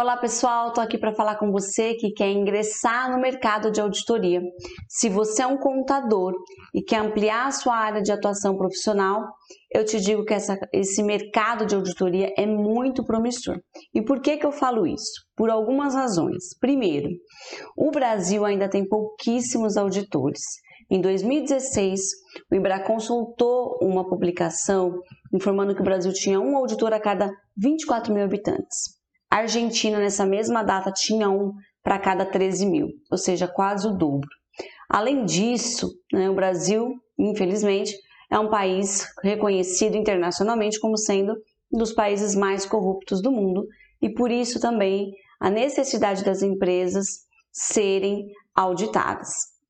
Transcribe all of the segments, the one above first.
Olá pessoal, estou aqui para falar com você que quer ingressar no mercado de auditoria. Se você é um contador e quer ampliar a sua área de atuação profissional, eu te digo que essa, esse mercado de auditoria é muito promissor. E por que, que eu falo isso? Por algumas razões. Primeiro, o Brasil ainda tem pouquíssimos auditores. Em 2016, o Ibracon soltou uma publicação informando que o Brasil tinha um auditor a cada 24 mil habitantes. Argentina, nessa mesma data, tinha um para cada 13 mil, ou seja, quase o dobro. Além disso, né, o Brasil, infelizmente, é um país reconhecido internacionalmente como sendo um dos países mais corruptos do mundo e por isso também a necessidade das empresas serem auditadas.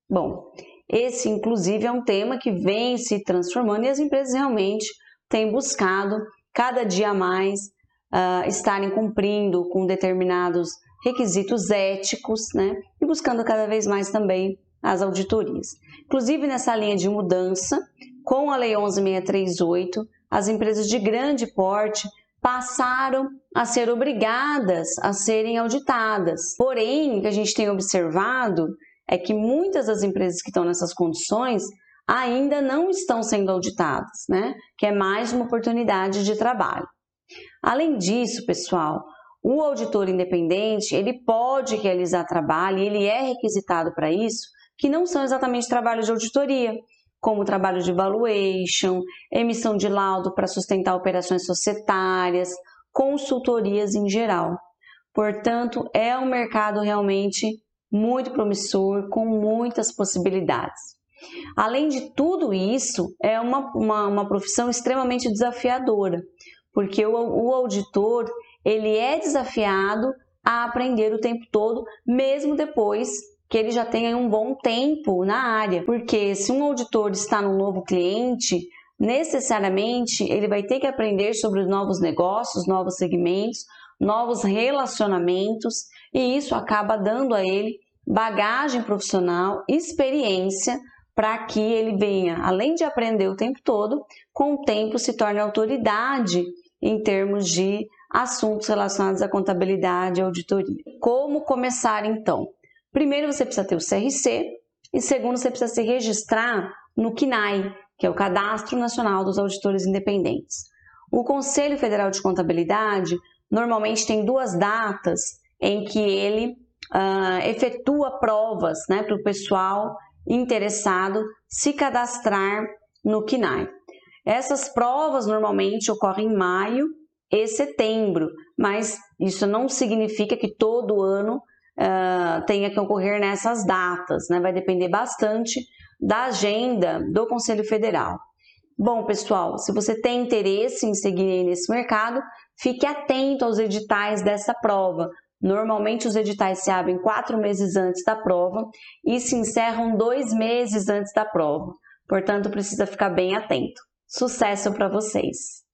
Bom, esse inclusive é um tema que vem se transformando e as empresas realmente têm buscado cada dia mais uh, estarem cumprindo com determinados requisitos éticos, né? E buscando cada vez mais também as auditorias. Inclusive nessa linha de mudança, com a Lei 11638, as empresas de grande porte passaram a ser obrigadas a serem auditadas. Porém, o que a gente tem observado é que muitas das empresas que estão nessas condições ainda não estão sendo auditadas, né? Que é mais uma oportunidade de trabalho. Além disso, pessoal, o auditor independente, ele pode realizar trabalho, ele é requisitado para isso, que não são exatamente trabalhos de auditoria, como trabalho de valuation, emissão de laudo para sustentar operações societárias, consultorias em geral. Portanto, é um mercado realmente muito promissor, com muitas possibilidades. Além de tudo isso, é uma, uma, uma profissão extremamente desafiadora, porque o, o auditor ele é desafiado a aprender o tempo todo, mesmo depois que ele já tenha um bom tempo na área. Porque se um auditor está no novo cliente, necessariamente ele vai ter que aprender sobre os novos negócios, novos segmentos, novos relacionamentos, e isso acaba dando a ele bagagem profissional, experiência para que ele venha, além de aprender o tempo todo, com o tempo se torne autoridade em termos de assuntos relacionados à contabilidade e auditoria. Como começar então? Primeiro você precisa ter o CRC e segundo você precisa se registrar no CNAE, que é o Cadastro Nacional dos Auditores Independentes. O Conselho Federal de Contabilidade normalmente tem duas datas em que ele uh, efetua provas né, para o pessoal interessado se cadastrar no CNAE. Essas provas normalmente ocorrem em maio e setembro, mas isso não significa que todo ano uh, tenha que ocorrer nessas datas, né? Vai depender bastante da agenda do Conselho Federal. Bom, pessoal, se você tem interesse em seguir nesse mercado, fique atento aos editais dessa prova. Normalmente os editais se abrem quatro meses antes da prova e se encerram dois meses antes da prova. Portanto, precisa ficar bem atento. Sucesso para vocês!